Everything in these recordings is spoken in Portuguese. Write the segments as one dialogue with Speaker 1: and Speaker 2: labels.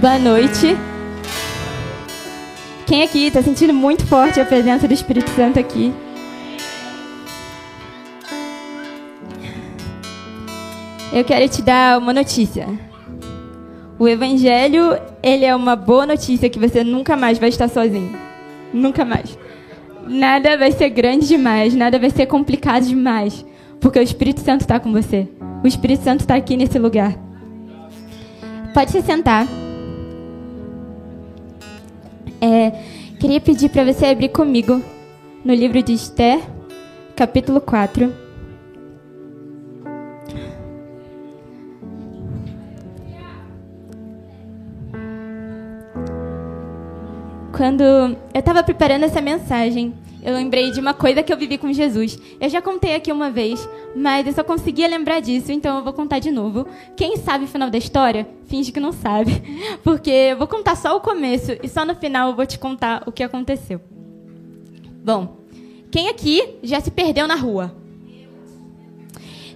Speaker 1: Boa noite. Quem aqui está sentindo muito forte a presença do Espírito Santo aqui? Eu quero te dar uma notícia. O evangelho, ele é uma boa notícia que você nunca mais vai estar sozinho. Nunca mais. Nada vai ser grande demais, nada vai ser complicado demais, porque o Espírito Santo está com você. O Espírito Santo está aqui nesse lugar. Pode se sentar. É, queria pedir para você abrir comigo no livro de Esther, capítulo 4. Quando eu estava preparando essa mensagem, eu lembrei de uma coisa que eu vivi com Jesus. Eu já contei aqui uma vez, mas eu só conseguia lembrar disso, então eu vou contar de novo. Quem sabe o final da história, finge que não sabe, porque eu vou contar só o começo e só no final eu vou te contar o que aconteceu. Bom, quem aqui já se perdeu na rua?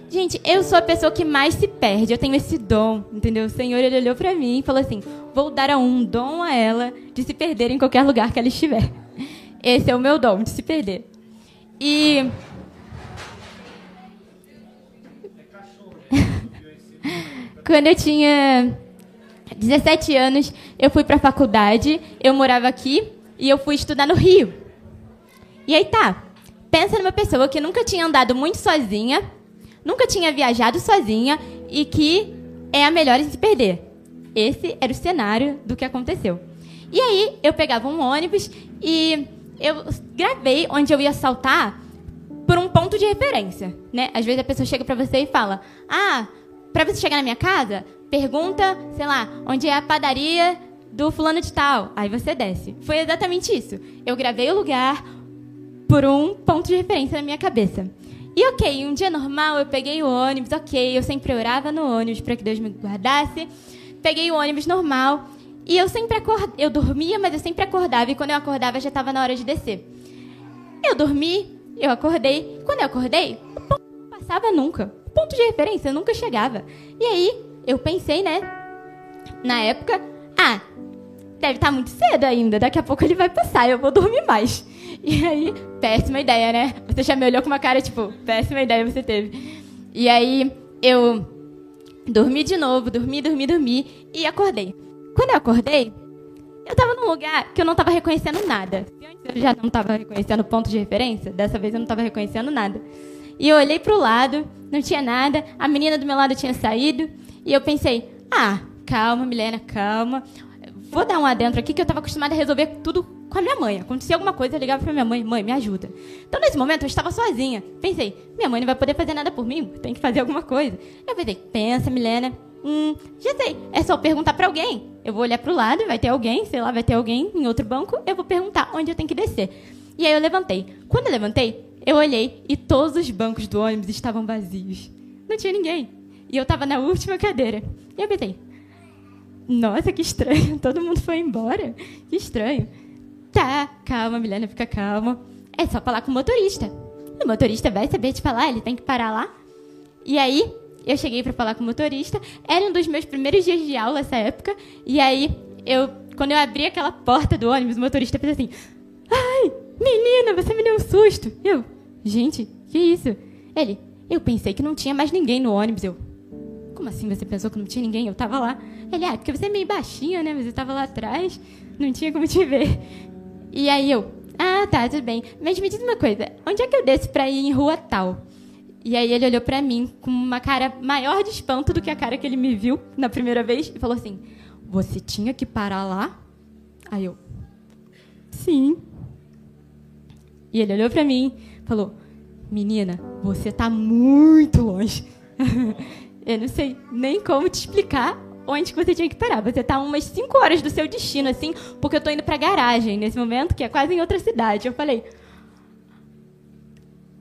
Speaker 1: Gente, eu sou a pessoa que mais se perde. Eu tenho esse dom, entendeu? O Senhor ele olhou para mim e falou assim: "Vou dar a um dom a ela de se perder em qualquer lugar que ela estiver." Esse é o meu dom, de se perder. E. Quando eu tinha 17 anos, eu fui para a faculdade, eu morava aqui e eu fui estudar no Rio. E aí tá. Pensa numa pessoa que nunca tinha andado muito sozinha, nunca tinha viajado sozinha e que é a melhor em se perder. Esse era o cenário do que aconteceu. E aí eu pegava um ônibus e eu gravei onde eu ia saltar por um ponto de referência, né? Às vezes a pessoa chega para você e fala: "Ah, para você chegar na minha casa, pergunta, sei lá, onde é a padaria do fulano de tal". Aí você desce. Foi exatamente isso. Eu gravei o lugar por um ponto de referência na minha cabeça. E ok, um dia normal eu peguei o ônibus, ok, eu sempre orava no ônibus para que Deus me guardasse. Peguei o ônibus normal e eu sempre acordava, eu dormia, mas eu sempre acordava. E quando eu acordava, já estava na hora de descer. Eu dormi, eu acordei. Quando eu acordei, o ponto não passava nunca. O ponto de referência nunca chegava. E aí, eu pensei, né? Na época, ah, deve estar tá muito cedo ainda. Daqui a pouco ele vai passar, eu vou dormir mais. E aí, péssima ideia, né? Você já me olhou com uma cara tipo, péssima ideia você teve. E aí, eu dormi de novo, dormi, dormi, dormi e acordei. Quando eu acordei, eu estava num lugar que eu não estava reconhecendo nada. Antes eu já não estava reconhecendo ponto de referência, dessa vez eu não estava reconhecendo nada. E eu olhei para o lado, não tinha nada, a menina do meu lado tinha saído, e eu pensei: ah, calma, Milena, calma. Vou dar um adentro aqui que eu estava acostumada a resolver tudo com a minha mãe. Acontecia alguma coisa, eu ligava para minha mãe: mãe, me ajuda. Então, nesse momento, eu estava sozinha. Pensei: minha mãe não vai poder fazer nada por mim, tem que fazer alguma coisa. Eu pensei: pensa, Milena, Hum, já sei. É só perguntar para alguém. Eu vou olhar para o lado, vai ter alguém, sei lá, vai ter alguém em outro banco. Eu vou perguntar onde eu tenho que descer. E aí eu levantei. Quando eu levantei, eu olhei e todos os bancos do ônibus estavam vazios. Não tinha ninguém. E eu estava na última cadeira. E eu pensei, nossa, que estranho. Todo mundo foi embora. Que estranho. Tá, calma, Milena, fica calma. É só falar com o motorista. O motorista vai saber te falar, ele tem que parar lá. E aí, eu cheguei para falar com o motorista. Era um dos meus primeiros dias de aula essa época. E aí, eu, quando eu abri aquela porta do ônibus, o motorista fez assim: Ai, menina, você me deu um susto. Eu, gente, que isso? Ele, eu pensei que não tinha mais ninguém no ônibus. Eu, como assim você pensou que não tinha ninguém? Eu tava lá. Ele, ah, porque você é meio baixinha, né? Você tava lá atrás, não tinha como te ver. E aí eu, ah, tá, tudo bem. Mas me diz uma coisa, onde é que eu desço pra ir em rua tal? E aí ele olhou para mim com uma cara maior de espanto do que a cara que ele me viu na primeira vez e falou assim: "Você tinha que parar lá?" Aí eu: "Sim." E ele olhou para mim, falou: "Menina, você tá muito longe." eu não sei nem como te explicar onde que você tinha que parar. Você tá umas 5 horas do seu destino assim, porque eu tô indo para garagem nesse momento, que é quase em outra cidade. Eu falei: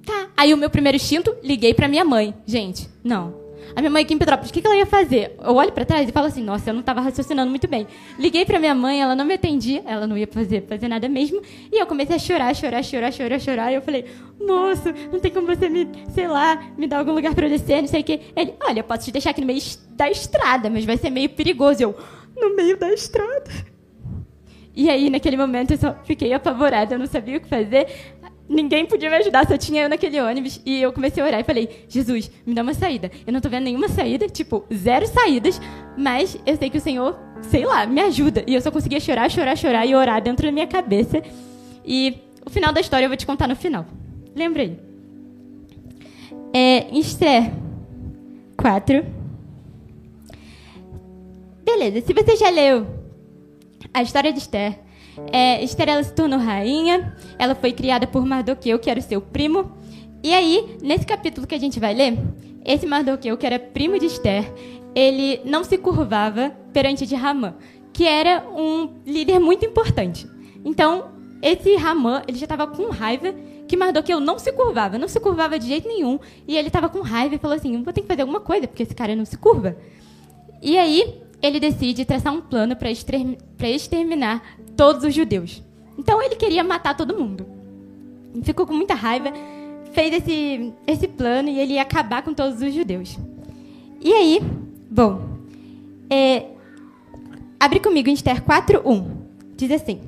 Speaker 1: Tá. Aí o meu primeiro instinto, liguei pra minha mãe. Gente, não. A minha mãe aqui em Petrópolis, o que, que ela ia fazer? Eu olho para trás e falo assim, nossa, eu não estava raciocinando muito bem. Liguei para minha mãe, ela não me atendia, ela não ia fazer, fazer nada mesmo. E eu comecei a chorar, chorar, chorar, chorar, chorar. E eu falei, moço, não tem como você me, sei lá, me dar algum lugar para descer, não sei o quê. Ele, olha, eu posso te deixar aqui no meio da estrada, mas vai ser meio perigoso. Eu, no meio da estrada. E aí, naquele momento, eu só fiquei apavorada, eu não sabia o que fazer. Ninguém podia me ajudar, só tinha eu naquele ônibus. E eu comecei a orar e falei: Jesus, me dá uma saída. Eu não tô vendo nenhuma saída, tipo, zero saídas, mas eu sei que o Senhor, sei lá, me ajuda. E eu só conseguia chorar, chorar, chorar e orar dentro da minha cabeça. E o final da história eu vou te contar no final. Lembrei. É, Esther 4. Beleza, se você já leu a história de Esther, é, Esther ela se tornou rainha, ela foi criada por Mardoqueu, que era o seu primo. E aí, nesse capítulo que a gente vai ler, esse Mardoqueu, que era primo de Esther, ele não se curvava perante de Ramã, que era um líder muito importante. Então, esse Ramã, ele já estava com raiva que Mardoqueu não se curvava, não se curvava de jeito nenhum. E ele estava com raiva e falou assim: vou ter que fazer alguma coisa, porque esse cara não se curva. E aí, ele decide traçar um plano para exterminar todos os judeus. Então, ele queria matar todo mundo. Ficou com muita raiva, fez esse, esse plano e ele ia acabar com todos os judeus. E aí, bom, é, abre comigo em Esther 4.1. Diz assim.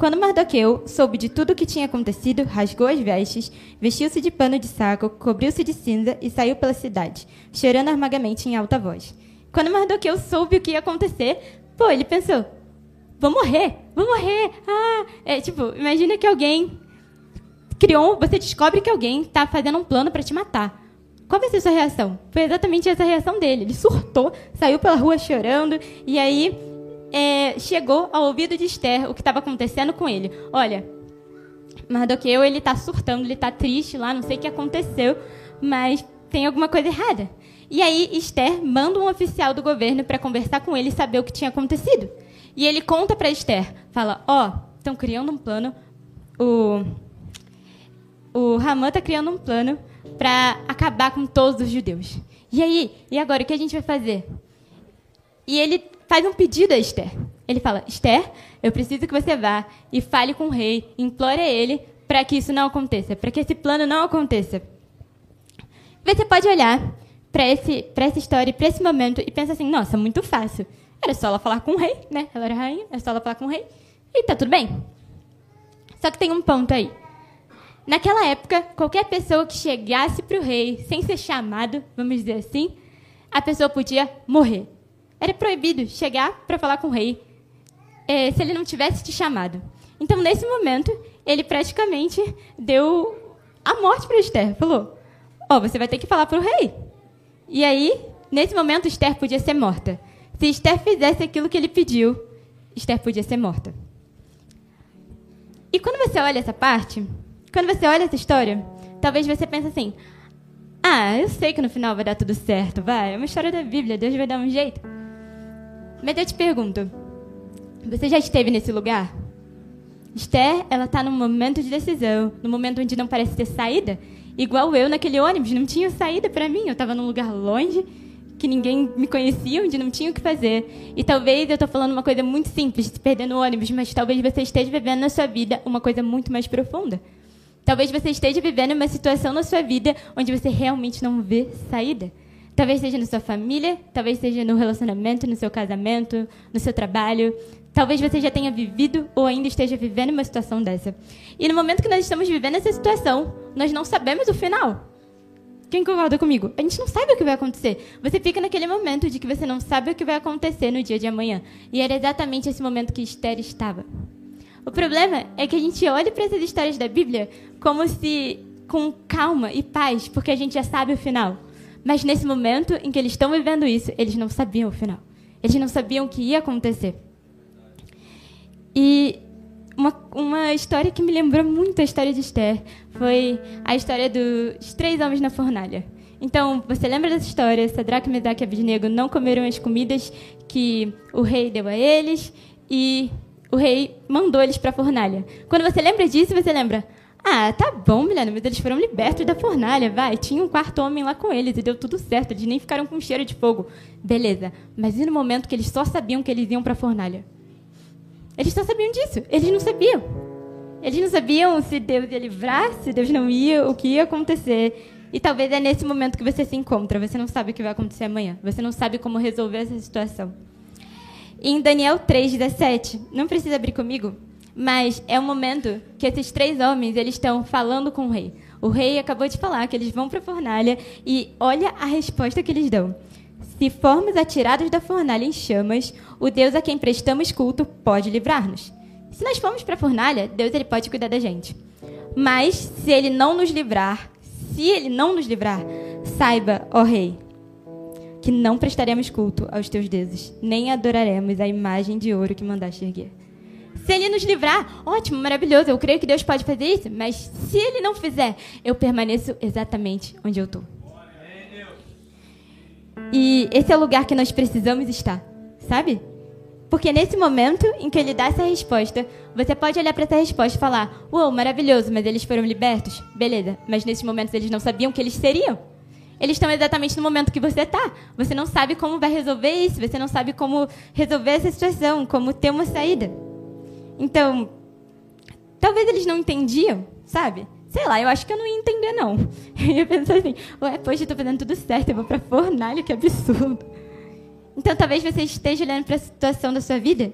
Speaker 1: Quando Mardoqueu soube de tudo o que tinha acontecido, rasgou as vestes, vestiu-se de pano de saco, cobriu-se de cinza e saiu pela cidade, chorando amargamente em alta voz. Quando Mardoqueu soube o que ia acontecer, pô, ele pensou: vou morrer, vou morrer. Ah, é tipo, imagina que alguém criou, você descobre que alguém está fazendo um plano para te matar. Qual vai ser a sua reação? Foi exatamente essa reação dele. Ele surtou, saiu pela rua chorando e aí é, chegou ao ouvido de Esther o que estava acontecendo com ele. Olha, Mardoqueu, ele está surtando, ele está triste lá, não sei o que aconteceu, mas tem alguma coisa errada. E aí Esther manda um oficial do governo para conversar com ele e saber o que tinha acontecido. E ele conta para Esther, fala, ó, oh, estão criando um plano, o, o Ramã está criando um plano para acabar com todos os judeus. E aí, e agora, o que a gente vai fazer? E ele faz um pedido a Esther. Ele fala: Esther, eu preciso que você vá e fale com o rei, implore a ele para que isso não aconteça, para que esse plano não aconteça. Você pode olhar para essa história, para esse momento e pensar assim: nossa, muito fácil. Era só ela falar com o rei, né? Ela era rainha, era só ela falar com o rei e tá tudo bem. Só que tem um ponto aí. Naquela época, qualquer pessoa que chegasse para o rei sem ser chamado, vamos dizer assim, a pessoa podia morrer. Era proibido chegar para falar com o rei é, se ele não tivesse te chamado. Então, nesse momento, ele praticamente deu a morte para Esther. Falou: Ó, oh, você vai ter que falar para o rei. E aí, nesse momento, Esther podia ser morta. Se Esther fizesse aquilo que ele pediu, Esther podia ser morta. E quando você olha essa parte, quando você olha essa história, talvez você pense assim: ah, eu sei que no final vai dar tudo certo, vai. É uma história da Bíblia, Deus vai dar um jeito. Mas eu te pergunto, você já esteve nesse lugar? Esther, ela está num momento de decisão, num momento onde não parece ter saída, igual eu naquele ônibus, não tinha saída para mim, eu estava num lugar longe, que ninguém me conhecia, onde não tinha o que fazer. E talvez eu estou falando uma coisa muito simples, se perder no ônibus, mas talvez você esteja vivendo na sua vida uma coisa muito mais profunda. Talvez você esteja vivendo uma situação na sua vida onde você realmente não vê saída. Talvez seja na sua família, talvez seja no relacionamento, no seu casamento, no seu trabalho. Talvez você já tenha vivido ou ainda esteja vivendo uma situação dessa. E no momento que nós estamos vivendo essa situação, nós não sabemos o final. Quem concorda comigo? A gente não sabe o que vai acontecer. Você fica naquele momento de que você não sabe o que vai acontecer no dia de amanhã. E era exatamente esse momento que Esther estava. O problema é que a gente olha para essas histórias da Bíblia como se com calma e paz, porque a gente já sabe o final. Mas nesse momento em que eles estão vivendo isso, eles não sabiam o final. Eles não sabiam o que ia acontecer. E uma, uma história que me lembrou muito a história de Esther foi a história dos três homens na fornalha. Então, você lembra dessa história? Sadraque, Mesaque e Abednego não comeram as comidas que o rei deu a eles e o rei mandou eles para a fornalha. Quando você lembra disso, você lembra: ah, tá bom, Milena, mas eles foram libertos da fornalha, vai. Tinha um quarto homem lá com eles e deu tudo certo. Eles nem ficaram com cheiro de fogo. Beleza. Mas e no momento que eles só sabiam que eles iam para a fornalha? Eles só sabiam disso. Eles não sabiam. Eles não sabiam se Deus ia livrar, se Deus não ia, o que ia acontecer. E talvez é nesse momento que você se encontra. Você não sabe o que vai acontecer amanhã. Você não sabe como resolver essa situação. em Daniel 3:17. Não precisa abrir comigo, mas é o momento que esses três homens eles estão falando com o rei. O rei acabou de falar que eles vão para a fornalha e olha a resposta que eles dão. Se formos atirados da fornalha em chamas, o Deus a quem prestamos culto pode livrar-nos. Se nós formos para a fornalha, Deus ele pode cuidar da gente. Mas se ele não nos livrar, se ele não nos livrar, saiba, ó rei, que não prestaremos culto aos teus deuses, nem adoraremos a imagem de ouro que mandaste erguer. Se ele nos livrar, ótimo, maravilhoso, eu creio que Deus pode fazer isso, mas se ele não fizer, eu permaneço exatamente onde eu estou. E esse é o lugar que nós precisamos estar, sabe? Porque nesse momento em que ele dá essa resposta, você pode olhar para essa resposta e falar: Uou, maravilhoso, mas eles foram libertos? Beleza, mas nesses momentos eles não sabiam que eles seriam. Eles estão exatamente no momento que você está. Você não sabe como vai resolver isso, você não sabe como resolver essa situação, como ter uma saída. Então, talvez eles não entendiam, sabe? Sei lá, eu acho que eu não ia entender, não. Eu ia pensar assim, ué, poxa, eu tô fazendo tudo certo, eu vou pra fornalha, que absurdo. Então, talvez você esteja olhando para a situação da sua vida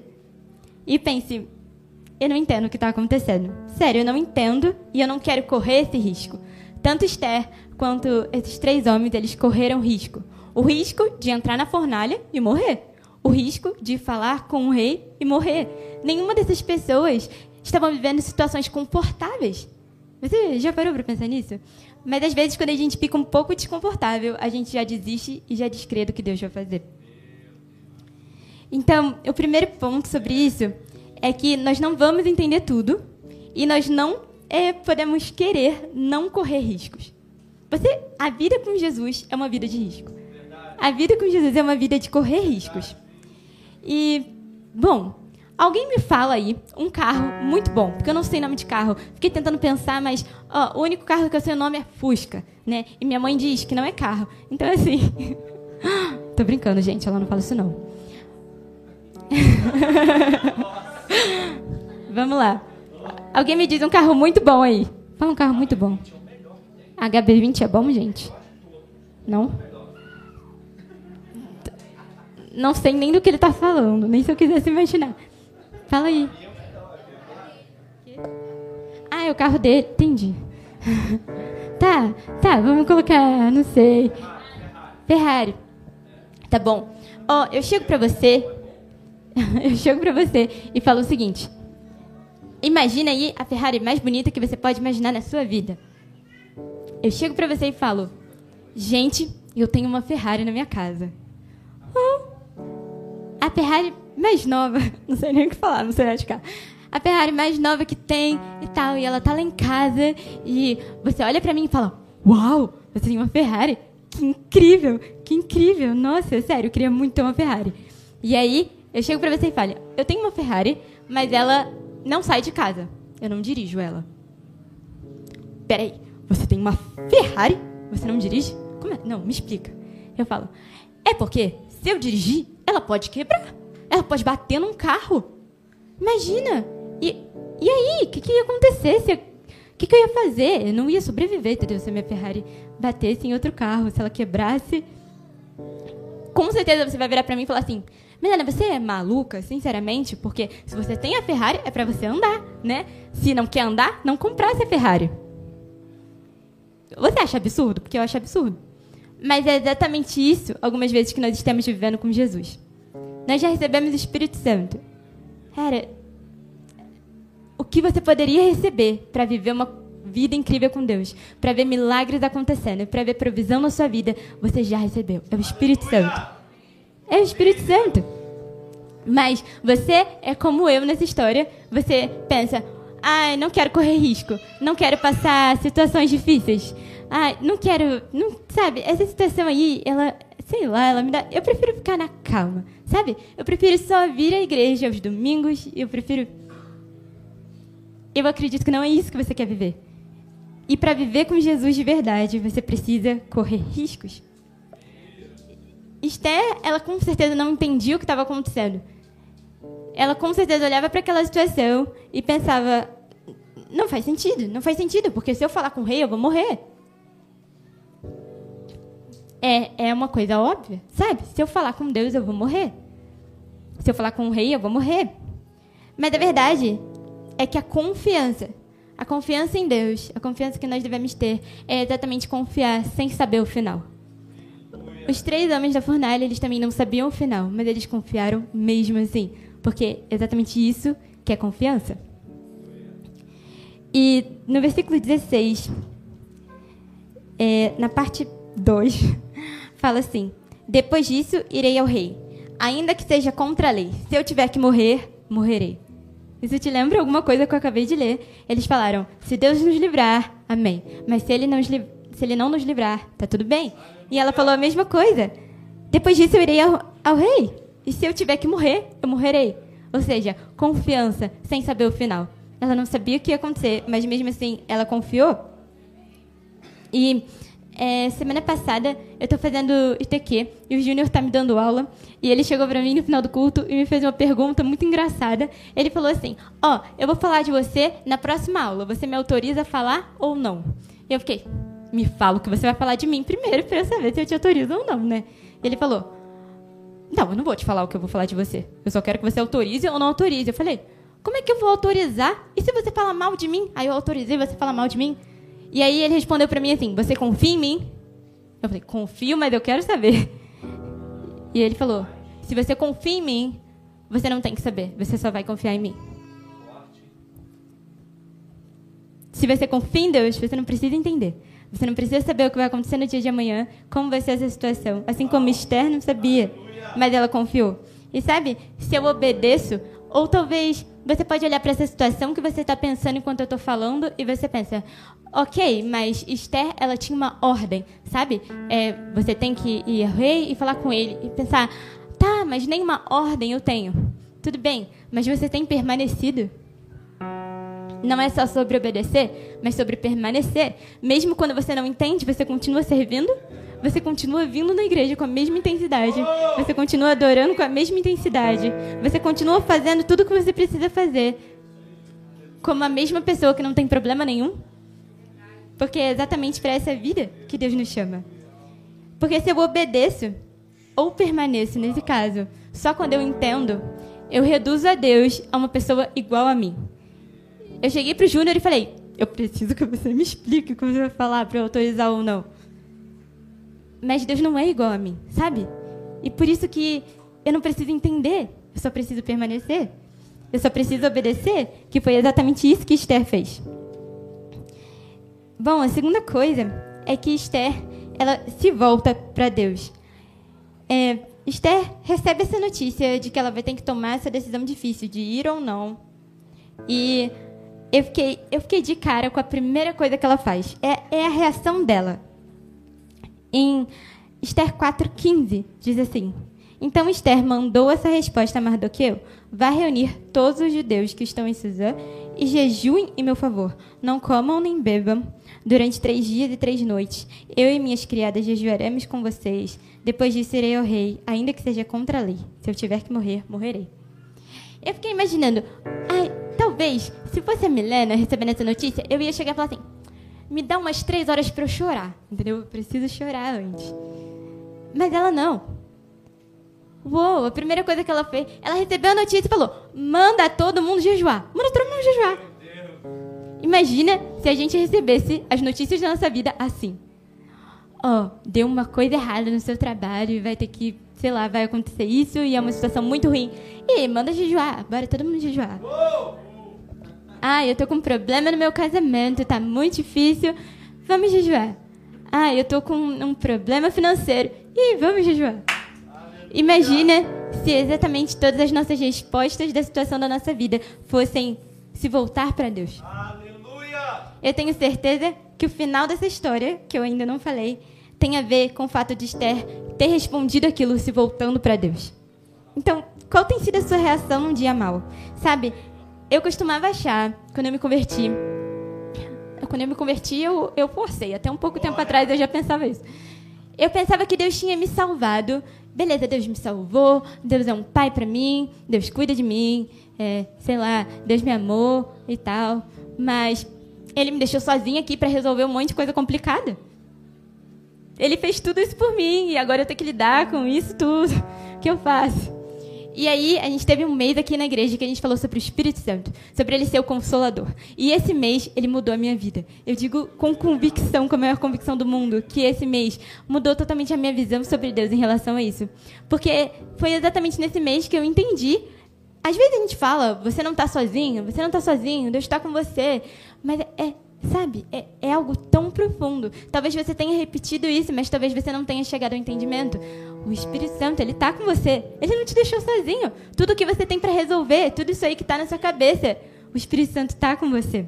Speaker 1: e pense, eu não entendo o que está acontecendo. Sério, eu não entendo e eu não quero correr esse risco. Tanto Esther quanto esses três homens, eles correram risco. O risco de entrar na fornalha e morrer. O risco de falar com o rei e morrer. Nenhuma dessas pessoas estavam vivendo situações confortáveis. Você já parou para pensar nisso? Mas às vezes, quando a gente fica um pouco desconfortável, a gente já desiste e já descrê do que Deus vai fazer. Então, o primeiro ponto sobre isso é que nós não vamos entender tudo e nós não é, podemos querer não correr riscos. Você, a vida com Jesus é uma vida de risco. A vida com Jesus é uma vida de correr riscos. E, bom, alguém me fala aí um carro muito bom, porque eu não sei nome de carro. Fiquei tentando pensar, mas ó, o único carro que eu sei o nome é Fusca, né? E minha mãe diz que não é carro. Então, assim. Tô brincando, gente, ela não fala isso não. Vamos lá. Alguém me diz um carro muito bom aí. Fala um carro muito bom. HB20 é bom, gente? Não? Não sei nem do que ele está falando, nem se eu quisesse imaginar. Fala aí. Ah, é o carro dele. Entendi. tá, tá, vamos colocar, não sei. Ferrari. Tá bom. Ó, oh, eu chego pra você. eu chego pra você e falo o seguinte. Imagina aí a Ferrari mais bonita que você pode imaginar na sua vida. Eu chego para você e falo: Gente, eu tenho uma Ferrari na minha casa. Oh, a Ferrari mais nova, não sei nem o que falar, não sei nem cá. A Ferrari mais nova que tem e tal, e ela tá lá em casa e você olha para mim e fala: Uau, você tem uma Ferrari? Que incrível, que incrível. Nossa, sério, eu queria muito ter uma Ferrari. E aí, eu chego para você e falo: Eu tenho uma Ferrari, mas ela não sai de casa. Eu não dirijo ela. Peraí, você tem uma Ferrari? Você não dirige? Como é? Não, me explica. Eu falo, é porque se eu dirigir, ela pode quebrar. Ela pode bater num carro. Imagina. E, e aí, o que, que ia acontecer? O que, que eu ia fazer? Eu não ia sobreviver, entendeu? Se a minha Ferrari batesse em outro carro, se ela quebrasse. Com certeza você vai virar para mim e falar assim: Menina, você é maluca, sinceramente? Porque se você tem a Ferrari, é para você andar, né? Se não quer andar, não comprasse a Ferrari. Você acha absurdo? Porque eu acho absurdo. Mas é exatamente isso, algumas vezes, que nós estamos vivendo com Jesus. Nós já recebemos o Espírito Santo. Cara, o que você poderia receber para viver uma vida incrível com Deus, para ver milagres acontecendo, para ver provisão na sua vida, você já recebeu. É o Espírito Santo. É o Espírito Santo. Mas você é como eu nessa história. Você pensa, ai, não quero correr risco, não quero passar situações difíceis. Ai, não quero, não, sabe? Essa situação aí, ela, sei lá, ela me dá, eu prefiro ficar na calma, sabe? Eu prefiro só vir à igreja aos domingos, eu prefiro Eu acredito que não é isso que você quer viver. E para viver com Jesus de verdade, você precisa correr riscos. Esther, ela com certeza não entendia o que estava acontecendo. Ela com certeza olhava para aquela situação e pensava: não faz sentido, não faz sentido, porque se eu falar com o rei, eu vou morrer. É, é uma coisa óbvia, sabe? Se eu falar com Deus, eu vou morrer. se eu falar com o rei, eu vou morrer. Mas a verdade é que a confiança, a confiança em Deus, a confiança que nós devemos ter, é exatamente confiar sem saber o final. Os três homens da fornalha, eles também não sabiam o final, mas eles confiaram mesmo assim, porque é exatamente isso que é confiança. E no versículo 16, é, na parte 2, fala assim: Depois disso irei ao rei, ainda que seja contra a lei. Se eu tiver que morrer, morrerei. Isso te lembra alguma coisa que eu acabei de ler? Eles falaram: Se Deus nos livrar, amém. Mas se ele não, se ele não nos livrar, tá tudo bem. E ela falou a mesma coisa. Depois disso eu irei ao, ao rei. E se eu tiver que morrer, eu morrerei. Ou seja, confiança sem saber o final. Ela não sabia o que ia acontecer, mas mesmo assim ela confiou. E é, semana passada eu estou fazendo ITQ e o Júnior está me dando aula. E ele chegou para mim no final do culto e me fez uma pergunta muito engraçada. Ele falou assim: Ó, oh, eu vou falar de você na próxima aula. Você me autoriza a falar ou não? E eu fiquei: Me fala o que você vai falar de mim primeiro para eu saber se eu te autorizo ou não, né? E ele falou: Não, eu não vou te falar o que eu vou falar de você. Eu só quero que você autorize ou não autorize. Eu falei: Como é que eu vou autorizar? E se você falar mal de mim? Aí eu autorizei você falar mal de mim? E aí ele respondeu para mim assim: Você confia em mim? Eu falei: Confio, mas eu quero saber. E ele falou: Se você confia em mim, você não tem que saber, você só vai confiar em mim. Se você confia em Deus, você não precisa entender. Você não precisa saber o que vai acontecer no dia de amanhã, como vai ser essa situação. Assim como Esther não sabia, mas ela confiou. E sabe, se eu obedeço, ou talvez você pode olhar para essa situação que você está pensando enquanto eu estou falando e você pensa, ok, mas Esther, ela tinha uma ordem, sabe? É, você tem que ir ao rei e falar com ele e pensar, tá, mas nenhuma ordem eu tenho. Tudo bem, mas você tem permanecido? Não é só sobre obedecer, mas sobre permanecer. Mesmo quando você não entende, você continua servindo? Você continua vindo na igreja com a mesma intensidade. Você continua adorando com a mesma intensidade. Você continua fazendo tudo o que você precisa fazer. Como a mesma pessoa que não tem problema nenhum. Porque é exatamente para essa vida que Deus nos chama. Porque se eu obedeço, ou permaneço nesse caso, só quando eu entendo, eu reduzo a Deus a uma pessoa igual a mim. Eu cheguei pro Júnior e falei: Eu preciso que você me explique o que você vai falar para eu autorizar ou não. Mas Deus não é igual a mim, sabe? E por isso que eu não preciso entender, eu só preciso permanecer. Eu só preciso obedecer, que foi exatamente isso que Esther fez. Bom, a segunda coisa é que Esther, ela se volta para Deus. É, Esther recebe essa notícia de que ela vai ter que tomar essa decisão difícil de ir ou não. E eu fiquei, eu fiquei de cara com a primeira coisa que ela faz. É, é a reação dela. Em Esther 4,15, diz assim: Então Esther mandou essa resposta a Mardoqueu: Vá reunir todos os judeus que estão em Suzã e jejuem em meu favor. Não comam nem bebam durante três dias e três noites. Eu e minhas criadas jejuaremos com vocês. Depois disso irei ao rei, ainda que seja contra a lei. Se eu tiver que morrer, morrerei. Eu fiquei imaginando, talvez, se fosse a Milena recebendo essa notícia, eu ia chegar e falar assim: me dá umas três horas para eu chorar, entendeu? Eu preciso chorar antes. Mas ela não. Uou, a primeira coisa que ela fez, ela recebeu a notícia e falou: manda todo mundo jejuar. Manda todo mundo jejuar. Imagina se a gente recebesse as notícias da nossa vida assim. Ó, oh, deu uma coisa errada no seu trabalho e vai ter que, sei lá, vai acontecer isso e é uma situação muito ruim. E manda jejuar. Bora todo mundo jejuar. Uou! Ah, eu tô com um problema no meu casamento, tá muito difícil. Vamos jejuar. Ah, eu tô com um problema financeiro. Ih, vamos jejuar. Imagina se exatamente todas as nossas respostas da situação da nossa vida fossem se voltar para Deus. Aleluia! Eu tenho certeza que o final dessa história, que eu ainda não falei, tem a ver com o fato de Esther ter respondido aquilo se voltando para Deus. Então, qual tem sido a sua reação num dia mal? Sabe, eu costumava achar, quando eu me converti, quando eu me converti, eu, eu forcei. Até um pouco tempo atrás eu já pensava isso. Eu pensava que Deus tinha me salvado. Beleza, Deus me salvou. Deus é um pai para mim. Deus cuida de mim. É, sei lá, Deus me amou e tal. Mas Ele me deixou sozinha aqui para resolver um monte de coisa complicada. Ele fez tudo isso por mim e agora eu tenho que lidar com isso tudo. O que eu faço? E aí, a gente teve um mês aqui na igreja que a gente falou sobre o Espírito Santo, sobre ele ser o consolador. E esse mês, ele mudou a minha vida. Eu digo com convicção, com a maior convicção do mundo, que esse mês mudou totalmente a minha visão sobre Deus em relação a isso. Porque foi exatamente nesse mês que eu entendi. Às vezes a gente fala, você não está sozinho, você não está sozinho, Deus está com você. Mas é, Sabe? É, é, algo tão profundo. Talvez você tenha repetido isso, mas talvez você não tenha chegado ao entendimento. O Espírito Santo, ele está com você. Ele não te deixou sozinho. Tudo que você tem para resolver, tudo isso aí que está na sua cabeça, o Espírito Santo está com você.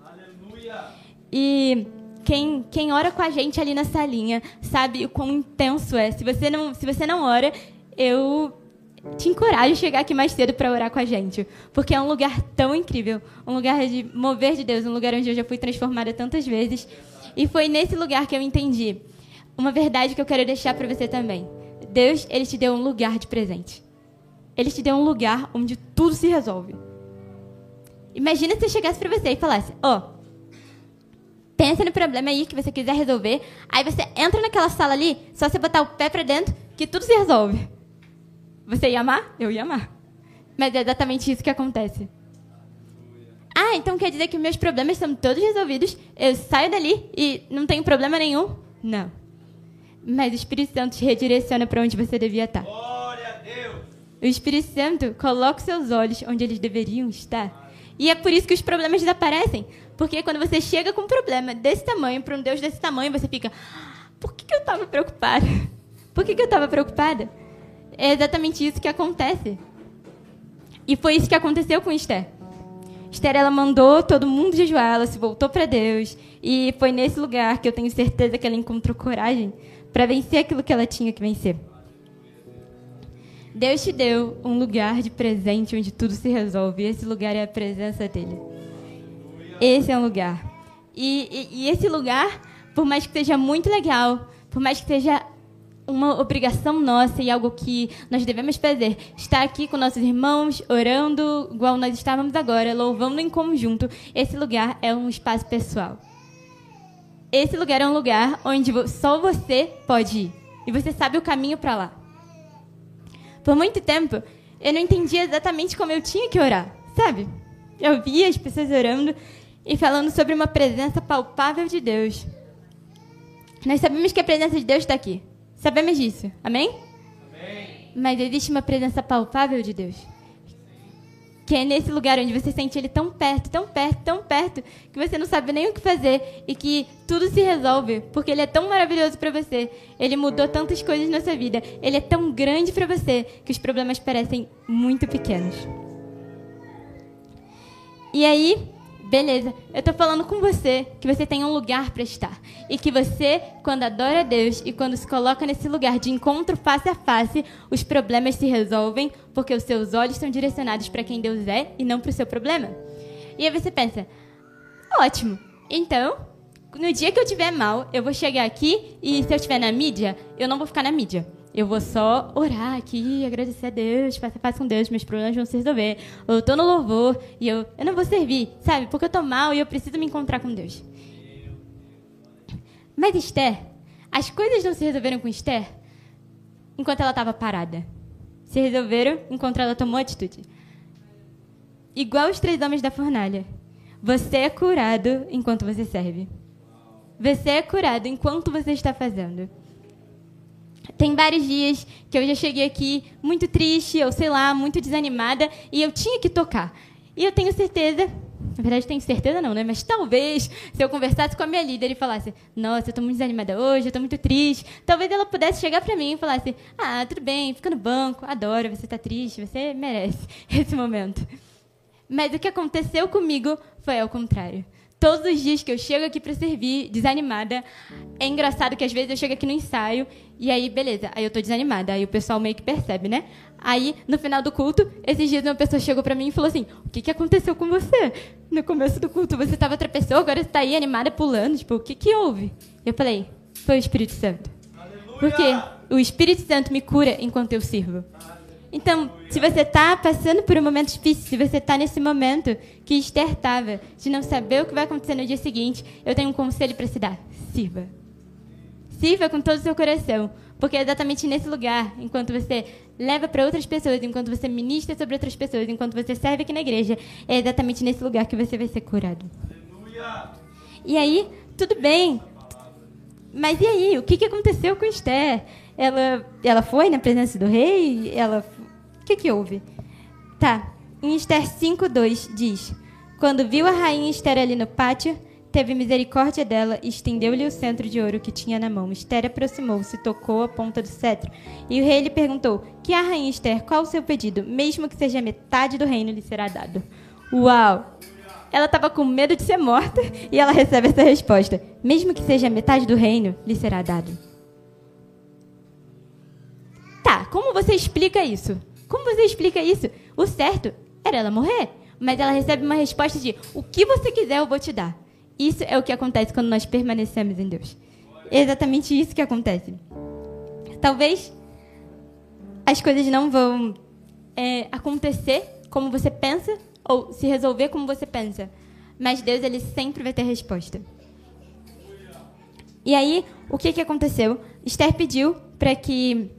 Speaker 1: Aleluia. E quem, quem ora com a gente ali na salinha sabe o quão intenso é. Se você não, se você não ora, eu te encorajo a chegar aqui mais cedo para orar com a gente, porque é um lugar tão incrível, um lugar de mover de Deus, um lugar onde eu já fui transformada tantas vezes. E foi nesse lugar que eu entendi uma verdade que eu quero deixar para você também. Deus, ele te deu um lugar de presente. Ele te deu um lugar onde tudo se resolve. Imagina se eu chegasse para você e falasse: "Ó, oh, pensa no problema aí que você quiser resolver, aí você entra naquela sala ali, só você botar o pé para dentro que tudo se resolve". Você ia amar? Eu ia amar. Mas é exatamente isso que acontece. Ah, então quer dizer que meus problemas estão todos resolvidos? Eu saio dali e não tenho problema nenhum? Não. Mas o Espírito Santo te redireciona para onde você devia estar. Glória a Deus! O Espírito Santo coloca os seus olhos onde eles deveriam estar. E é por isso que os problemas desaparecem. Porque quando você chega com um problema desse tamanho, para um Deus desse tamanho, você fica: por que, que eu estava preocupada? Por que, que eu estava preocupada? é exatamente isso que acontece. E foi isso que aconteceu com Esther. Esther, ela mandou todo mundo jejuar, ela se voltou para Deus. E foi nesse lugar que eu tenho certeza que ela encontrou coragem para vencer aquilo que ela tinha que vencer. Deus te deu um lugar de presente onde tudo se resolve. E esse lugar é a presença dele. Esse é um lugar. E, e, e esse lugar, por mais que seja muito legal, por mais que seja uma obrigação nossa e algo que nós devemos fazer. Estar aqui com nossos irmãos, orando, igual nós estávamos agora, louvando em conjunto. Esse lugar é um espaço pessoal. Esse lugar é um lugar onde só você pode ir. E você sabe o caminho para lá. Por muito tempo, eu não entendia exatamente como eu tinha que orar, sabe? Eu via as pessoas orando e falando sobre uma presença palpável de Deus. Nós sabemos que a presença de Deus está aqui. Sabemos disso. Amém? Amém? Mas existe uma presença palpável de Deus. Que é nesse lugar onde você sente Ele tão perto, tão perto, tão perto, que você não sabe nem o que fazer e que tudo se resolve, porque Ele é tão maravilhoso para você. Ele mudou tantas coisas na sua vida. Ele é tão grande para você que os problemas parecem muito pequenos. E aí, Beleza, eu estou falando com você que você tem um lugar para estar. E que você, quando adora Deus e quando se coloca nesse lugar de encontro face a face, os problemas se resolvem porque os seus olhos estão direcionados para quem Deus é e não para o seu problema. E aí você pensa: ótimo, então, no dia que eu estiver mal, eu vou chegar aqui e se eu estiver na mídia, eu não vou ficar na mídia. Eu vou só orar aqui, agradecer a Deus, faça paz com Deus, meus problemas vão se resolver. Eu tô no louvor e eu, eu não vou servir, sabe? Porque eu tô mal e eu preciso me encontrar com Deus. Mas Esther, as coisas não se resolveram com Esther enquanto ela estava parada. Se resolveram enquanto ela tomou atitude. Igual os três homens da fornalha. Você é curado enquanto você serve. Você é curado enquanto você está fazendo. Tem vários dias que eu já cheguei aqui muito triste, ou sei lá, muito desanimada, e eu tinha que tocar. E eu tenho certeza, na verdade tenho certeza não, né? Mas talvez se eu conversasse com a minha líder e falasse, nossa, eu estou muito desanimada hoje, eu estou muito triste, talvez ela pudesse chegar para mim e falasse, ah, tudo bem, fica no banco, adoro, você está triste, você merece esse momento. Mas o que aconteceu comigo foi ao contrário todos os dias que eu chego aqui para servir, desanimada. É engraçado que às vezes eu chego aqui no ensaio e aí, beleza, aí eu tô desanimada, aí o pessoal meio que percebe, né? Aí, no final do culto, esses dias uma pessoa chegou para mim e falou assim: O que, que aconteceu com você? No começo do culto você estava outra pessoa, agora você tá aí animada pulando, tipo, o que que houve? Eu falei: Foi o Espírito Santo. Aleluia! Porque o Espírito Santo me cura enquanto eu sirvo. Então, se você está passando por um momento difícil, se você está nesse momento que Esther estava, de não saber o que vai acontecer no dia seguinte, eu tenho um conselho para te dar. Sirva. Sirva com todo o seu coração, Porque é exatamente nesse lugar, enquanto você leva para outras pessoas, enquanto você ministra sobre outras pessoas, enquanto você serve aqui na igreja, é exatamente nesse lugar que você vai ser curado. Aleluia. E aí, tudo bem. Mas e aí, o que, aconteceu com Esther? Ela, ela foi na presença do rei? Ela, que, que houve? Tá, em Esther 5,2 diz: Quando viu a rainha Esther ali no pátio, teve misericórdia dela e estendeu-lhe o centro de ouro que tinha na mão. Esther aproximou-se, tocou a ponta do cetro. E o rei lhe perguntou: Que a rainha Esther, qual o seu pedido? Mesmo que seja metade do reino, lhe será dado. Uau! Ela estava com medo de ser morta e ela recebe essa resposta: Mesmo que seja metade do reino, lhe será dado. Tá, como você explica isso? Como você explica isso? O certo era ela morrer. Mas ela recebe uma resposta de: O que você quiser, eu vou te dar. Isso é o que acontece quando nós permanecemos em Deus. É exatamente isso que acontece. Talvez as coisas não vão é, acontecer como você pensa ou se resolver como você pensa, mas Deus ele sempre vai ter resposta. E aí, o que, que aconteceu? Esther pediu para que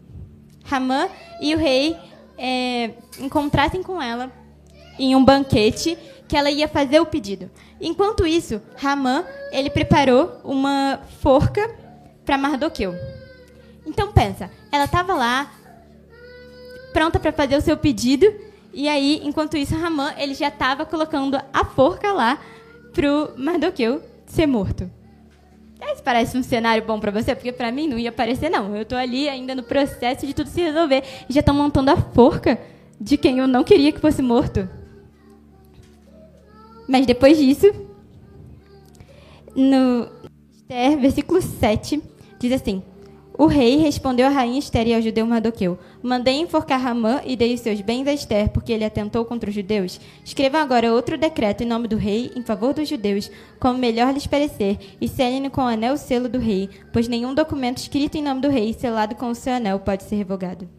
Speaker 1: Ramã e o rei é, encontrassem com ela em um banquete que ela ia fazer o pedido. Enquanto isso, Ramã ele preparou uma forca para Mardoqueu. Então pensa, ela estava lá pronta para fazer o seu pedido e aí, enquanto isso, Ramã ele já estava colocando a forca lá pro Mardoqueu ser morto. Isso parece um cenário bom para você, porque para mim não ia parecer não. Eu estou ali ainda no processo de tudo se resolver e já estão montando a forca de quem eu não queria que fosse morto. Mas depois disso, no Esther, versículo 7, diz assim: O rei respondeu à rainha Esther e ao judeu Mardoqueu: Mandei enforcar Ramã e dei os seus bens a Esther, porque ele atentou contra os judeus. Escrevam agora outro decreto em nome do rei, em favor dos judeus, como melhor lhes parecer, e selem-no com o anel selo do rei, pois nenhum documento escrito em nome do rei, selado com o seu anel, pode ser revogado.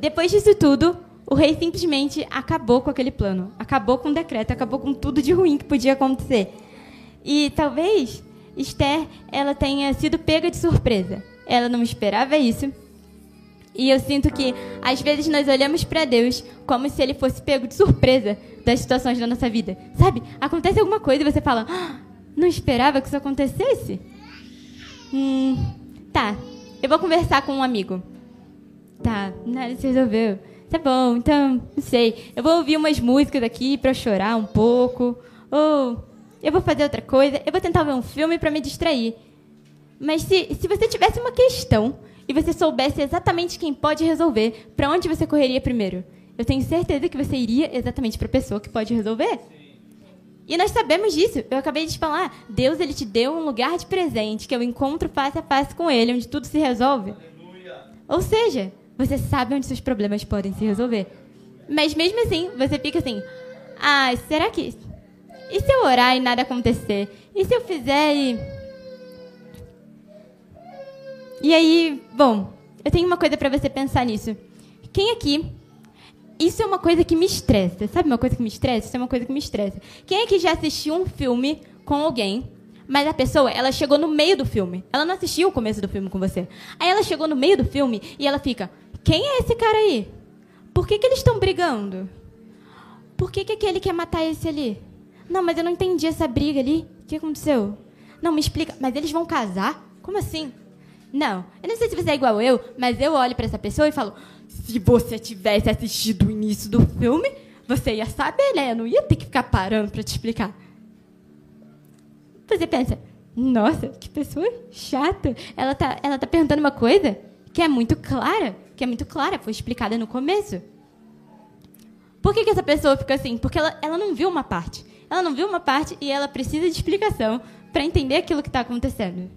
Speaker 1: Depois disso tudo, o rei simplesmente acabou com aquele plano, acabou com o decreto, acabou com tudo de ruim que podia acontecer. E talvez Esther ela tenha sido pega de surpresa. Ela não esperava isso. E eu sinto que às vezes nós olhamos para Deus como se ele fosse pego de surpresa das situações da nossa vida. Sabe? Acontece alguma coisa e você fala: ah, "Não esperava que isso acontecesse?" Hum, tá. Eu vou conversar com um amigo. Tá, nada se resolveu. Tá bom, então, não sei. Eu vou ouvir umas músicas aqui para chorar um pouco. Ou eu vou fazer outra coisa. Eu vou tentar ver um filme para me distrair. Mas se, se você tivesse uma questão e você soubesse exatamente quem pode resolver, para onde você correria primeiro? Eu tenho certeza que você iria exatamente para a pessoa que pode resolver. E nós sabemos disso. Eu acabei de falar. Deus ele te deu um lugar de presente, que é o encontro face a face com Ele, onde tudo se resolve. Aleluia. Ou seja, você sabe onde seus problemas podem se resolver. Mas mesmo assim, você fica assim: ah, será que. E se eu orar e nada acontecer? E se eu fizer e. E aí, bom, eu tenho uma coisa para você pensar nisso. Quem aqui. Isso é uma coisa que me estressa. Sabe uma coisa que me estressa? Isso é uma coisa que me estressa. Quem aqui já assistiu um filme com alguém mas a pessoa, ela chegou no meio do filme. Ela não assistiu o começo do filme com você. Aí ela chegou no meio do filme e ela fica: quem é esse cara aí? Por que, que eles estão brigando? Por que, que aquele quer matar esse ali? Não, mas eu não entendi essa briga ali. O que aconteceu? Não, me explica. Mas eles vão casar? Como assim? Não, eu não sei se você é igual eu, mas eu olho para essa pessoa e falo: se você tivesse assistido o início do filme, você ia saber, né? Eu não ia ter que ficar parando para te explicar. Você pensa: nossa, que pessoa chata. Ela tá, ela tá perguntando uma coisa que é muito clara que é muito clara, foi explicada no começo. Por que, que essa pessoa fica assim? Porque ela, ela não viu uma parte. Ela não viu uma parte e ela precisa de explicação para entender aquilo que está acontecendo.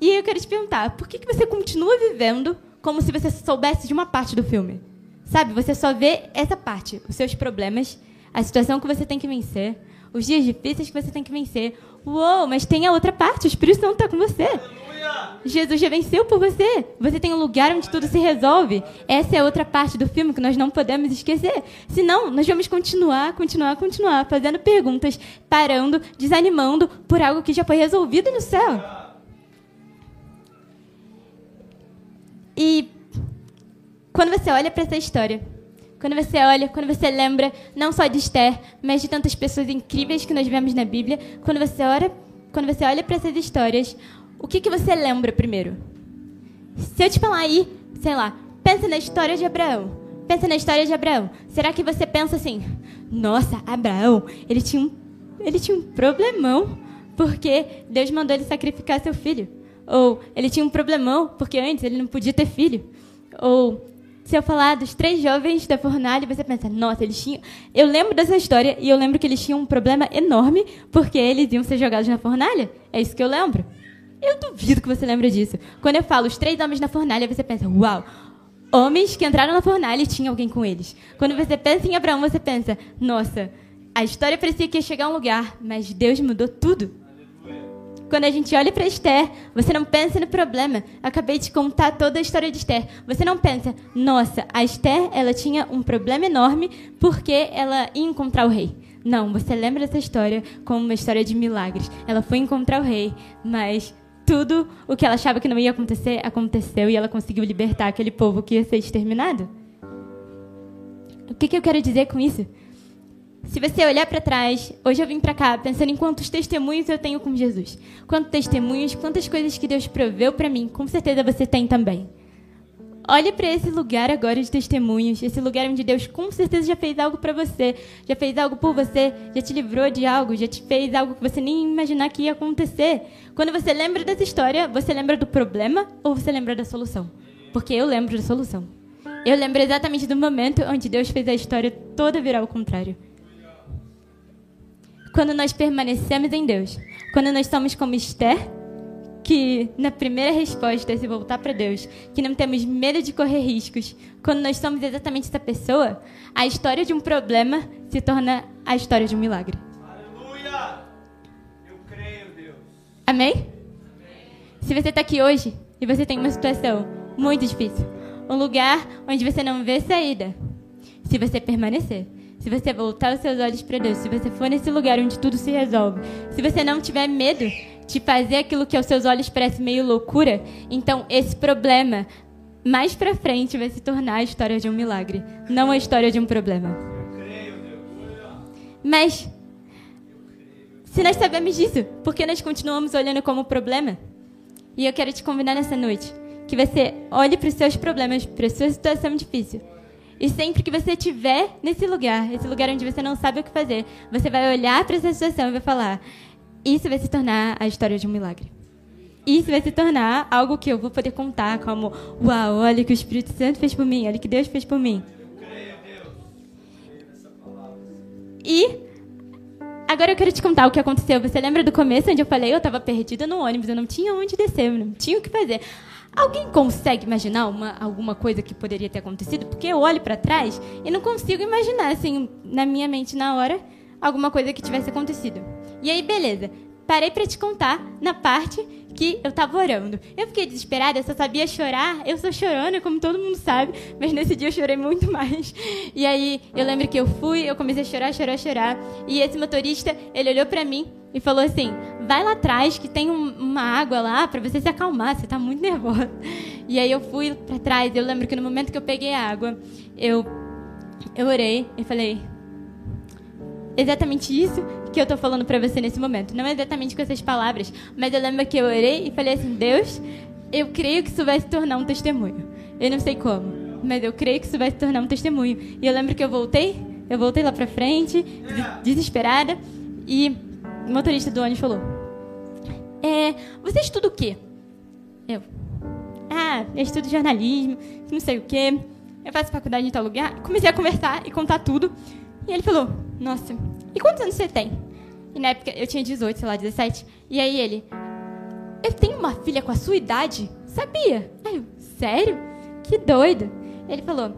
Speaker 1: E aí eu quero te perguntar, por que, que você continua vivendo como se você soubesse de uma parte do filme? Sabe, você só vê essa parte, os seus problemas, a situação que você tem que vencer, os dias difíceis que você tem que vencer, Uou, mas tem a outra parte, o Espírito Santo está com você. Jesus já venceu por você. Você tem um lugar onde tudo se resolve. Essa é outra parte do filme que nós não podemos esquecer. Senão, nós vamos continuar, continuar, continuar fazendo perguntas, parando, desanimando por algo que já foi resolvido no céu. E quando você olha para essa história, quando você olha, quando você lembra não só de Esther, mas de tantas pessoas incríveis que nós vemos na Bíblia, quando você olha, quando você olha para essas histórias, o que, que você lembra primeiro? Se eu te falar aí, sei lá, pensa na história de Abraão. Pensa na história de Abraão. Será que você pensa assim, nossa, Abraão, ele tinha um, ele tinha um problemão porque Deus mandou ele sacrificar seu filho. Ou ele tinha um problemão porque antes ele não podia ter filho. Ou se eu falar dos três jovens da fornalha, você pensa, nossa, eles tinham. Eu lembro dessa história e eu lembro que eles tinham um problema enorme porque eles iam ser jogados na fornalha. É isso que eu lembro. Eu duvido que você lembre disso. Quando eu falo os três homens na fornalha, você pensa, uau, homens que entraram na fornalha e tinha alguém com eles. Quando você pensa em Abraão, você pensa, nossa, a história parecia que ia chegar a um lugar, mas Deus mudou tudo. Quando a gente olha para Esther, você não pensa no problema. Acabei de contar toda a história de Esther. Você não pensa, nossa, a Esther, ela tinha um problema enorme porque ela ia encontrar o rei. Não, você lembra dessa história como uma história de milagres. Ela foi encontrar o rei, mas tudo o que ela achava que não ia acontecer, aconteceu e ela conseguiu libertar aquele povo que ia ser exterminado. O que, que eu quero dizer com isso? Se você olhar para trás, hoje eu vim para cá pensando em quantos testemunhos eu tenho com Jesus. Quantos testemunhos, quantas coisas que Deus proveu para mim, com certeza você tem também. Olhe para esse lugar agora de testemunhos, esse lugar onde Deus com certeza já fez algo para você, já fez algo por você, já te livrou de algo, já te fez algo que você nem imaginar que ia acontecer. Quando você lembra dessa história, você lembra do problema ou você lembra da solução? Porque eu lembro da solução. Eu lembro exatamente do momento onde Deus fez a história toda virar ao contrário quando nós permanecemos em Deus, quando nós somos como Esther, que na primeira resposta é se voltar para Deus, que não temos medo de correr riscos, quando nós somos exatamente essa pessoa, a história de um problema se torna a história de um milagre. Aleluia! Eu creio, Deus. Amém? Amém. Se você está aqui hoje e você tem uma situação muito difícil, um lugar onde você não vê saída, se você permanecer, se você voltar os seus olhos para Deus, se você for nesse lugar onde tudo se resolve, se você não tiver medo de fazer aquilo que aos seus olhos parece meio loucura, então esse problema mais para frente vai se tornar a história de um milagre, não a história de um problema. Mas se nós sabemos disso, por que nós continuamos olhando como problema? E eu quero te convidar nessa noite que você olhe para os seus problemas, para a sua situação difícil e sempre que você estiver nesse lugar, esse lugar onde você não sabe o que fazer, você vai olhar para essa situação e vai falar: Isso vai se tornar a história de um milagre. Isso vai se tornar algo que eu vou poder contar como: Uau, olha o que o Espírito Santo fez por mim, olha o que Deus fez por mim. E agora eu quero te contar o que aconteceu. Você lembra do começo onde eu falei eu estava perdida no ônibus, eu não tinha onde descer, eu não tinha o que fazer. Alguém consegue imaginar uma, alguma coisa que poderia ter acontecido? Porque eu olho para trás e não consigo imaginar, assim, na minha mente, na hora, alguma coisa que tivesse acontecido. E aí, beleza. Parei para te contar na parte que eu tava orando. Eu fiquei desesperada, eu só sabia chorar. Eu sou chorona, como todo mundo sabe, mas nesse dia eu chorei muito mais. E aí, eu lembro que eu fui, eu comecei a chorar, chorar, chorar. E esse motorista, ele olhou para mim e falou assim: vai lá atrás que tem um, uma água lá para você se acalmar, você está muito nervosa. E aí eu fui para trás, eu lembro que no momento que eu peguei a água, eu eu orei e falei exatamente isso que eu estou falando para você nesse momento. Não exatamente com essas palavras, mas eu lembro que eu orei e falei assim: "Deus, eu creio que isso vai se tornar um testemunho. Eu não sei como, mas eu creio que isso vai se tornar um testemunho". E eu lembro que eu voltei, eu voltei lá para frente, desesperada, e o motorista do ônibus falou: é, Você estuda o quê? Eu. Ah, eu estudo jornalismo, não sei o quê. Eu faço faculdade em tal lugar. Comecei a conversar e contar tudo. E ele falou: Nossa, e quantos anos você tem? E na época eu tinha 18, sei lá, 17. E aí ele: Eu tenho uma filha com a sua idade? Sabia? Aí eu: Sério? Que doido. Ele falou: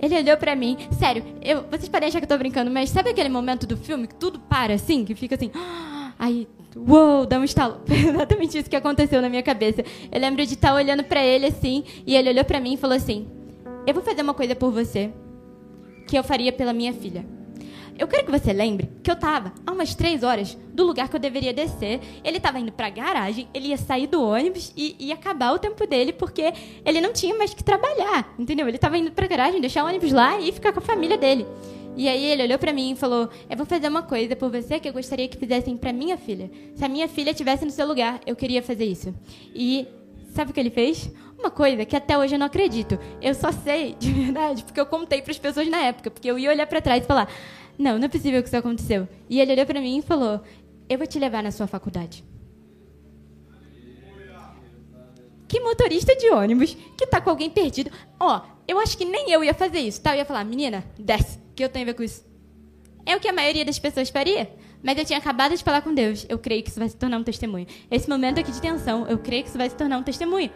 Speaker 1: ele olhou pra mim, sério, eu, vocês podem achar que eu tô brincando, mas sabe aquele momento do filme que tudo para assim, que fica assim, Aí, uou, dá um estalo. Exatamente isso que aconteceu na minha cabeça. Eu lembro de estar olhando para ele assim, e ele olhou para mim e falou assim: Eu vou fazer uma coisa por você que eu faria pela minha filha. Eu quero que você lembre que eu estava há umas três horas do lugar que eu deveria descer. Ele estava indo para a garagem, ele ia sair do ônibus e ia acabar o tempo dele porque ele não tinha mais que trabalhar, entendeu? Ele estava indo para a garagem, deixar o ônibus lá e ficar com a família dele. E aí ele olhou para mim e falou: "Eu vou fazer uma coisa por você que eu gostaria que fizessem para minha filha. Se a minha filha estivesse no seu lugar, eu queria fazer isso." E sabe o que ele fez? Uma coisa que até hoje eu não acredito. Eu só sei de verdade porque eu contei para as pessoas na época, porque eu ia olhar para trás e falar: não, não é possível que isso aconteceu. E ele olhou para mim e falou: Eu vou te levar na sua faculdade. Que motorista de ônibus que tá com alguém perdido. Ó, oh, eu acho que nem eu ia fazer isso, tá? Eu ia falar: Menina, desce, que eu tenho a ver com isso. É o que a maioria das pessoas faria. Mas eu tinha acabado de falar com Deus. Eu creio que isso vai se tornar um testemunho. Esse momento aqui de tensão, eu creio que isso vai se tornar um testemunho.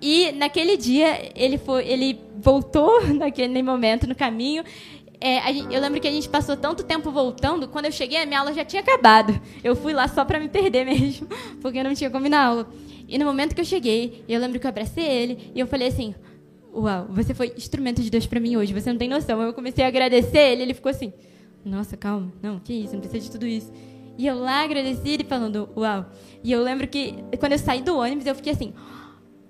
Speaker 1: E naquele dia ele foi, ele voltou naquele momento no caminho é, eu lembro que a gente passou tanto tempo voltando, quando eu cheguei, a minha aula já tinha acabado. Eu fui lá só para me perder mesmo, porque eu não tinha como ir na aula. E no momento que eu cheguei, eu lembro que eu abracei ele e eu falei assim: Uau, você foi instrumento de Deus para mim hoje, você não tem noção. Eu comecei a agradecer ele, ele ficou assim: Nossa, calma, não, que isso, não precisa de tudo isso. E eu lá agradeci ele falando: Uau. E eu lembro que quando eu saí do ônibus, eu fiquei assim: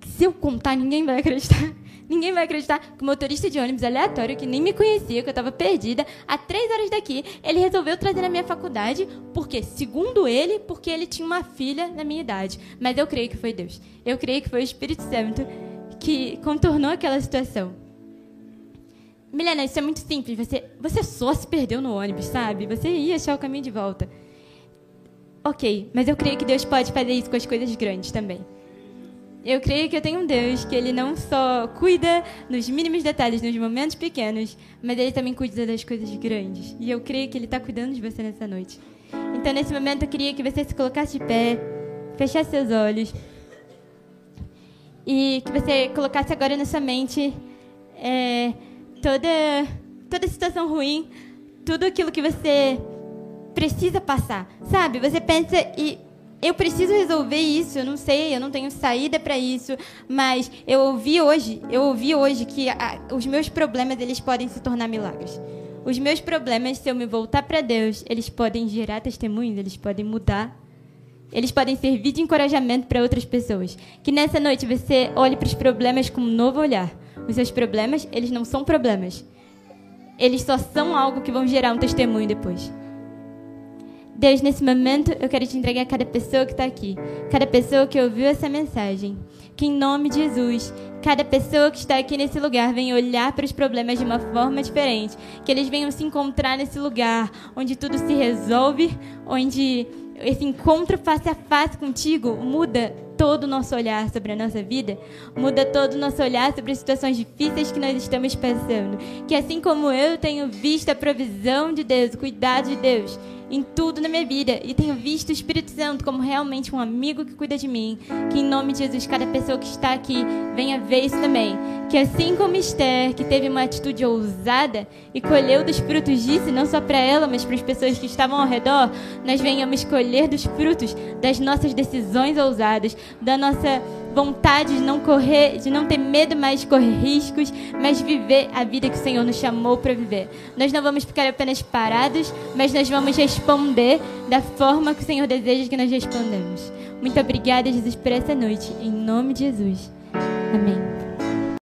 Speaker 1: Se eu contar, ninguém vai acreditar. Ninguém vai acreditar que o motorista de ônibus aleatório, que nem me conhecia, que eu estava perdida, há três horas daqui, ele resolveu trazer na minha faculdade, porque, segundo ele, porque ele tinha uma filha na minha idade. Mas eu creio que foi Deus. Eu creio que foi o Espírito Santo que contornou aquela situação. Milena, isso é muito simples. Você, você só se perdeu no ônibus, sabe? Você ia achar o caminho de volta. Ok, mas eu creio que Deus pode fazer isso com as coisas grandes também. Eu creio que eu tenho um Deus que ele não só cuida nos mínimos detalhes, nos momentos pequenos, mas ele também cuida das coisas grandes. E eu creio que ele está cuidando de você nessa noite. Então, nesse momento, eu queria que você se colocasse de pé, fechasse seus olhos e que você colocasse agora na sua mente é, toda toda situação ruim, tudo aquilo que você precisa passar, sabe? Você pensa e eu preciso resolver isso, eu não sei, eu não tenho saída para isso, mas eu ouvi hoje, eu ouvi hoje que a, os meus problemas eles podem se tornar milagres. Os meus problemas, se eu me voltar para Deus, eles podem gerar testemunhos, eles podem mudar. Eles podem servir de encorajamento para outras pessoas. Que nessa noite você olhe para os problemas com um novo olhar. Os seus problemas, eles não são problemas. Eles só são algo que vão gerar um testemunho depois. Deus, nesse momento, eu quero te entregar a cada pessoa que está aqui, cada pessoa que ouviu essa mensagem. Que em nome de Jesus, cada pessoa que está aqui nesse lugar venha olhar para os problemas de uma forma diferente. Que eles venham se encontrar nesse lugar onde tudo se resolve, onde esse encontro face a face contigo muda todo o nosso olhar sobre a nossa vida, muda todo o nosso olhar sobre as situações difíceis que nós estamos passando. Que assim como eu tenho visto a provisão de Deus, o cuidado de Deus, em tudo na minha vida e tenho visto o Espírito Santo como realmente um amigo que cuida de mim. Que em nome de Jesus, cada pessoa que está aqui venha ver isso também. Que assim como Esther, que teve uma atitude ousada e colheu dos frutos disso, não só para ela, mas para as pessoas que estavam ao redor, nós venhamos colher dos frutos das nossas decisões ousadas, da nossa vontade de não correr, de não ter medo mais de correr riscos, mas viver a vida que o Senhor nos chamou para viver. Nós não vamos ficar apenas parados, mas nós vamos responder da forma que o Senhor deseja que nós respondamos. Muito obrigada, Jesus, por essa noite. Em nome de Jesus. Amém.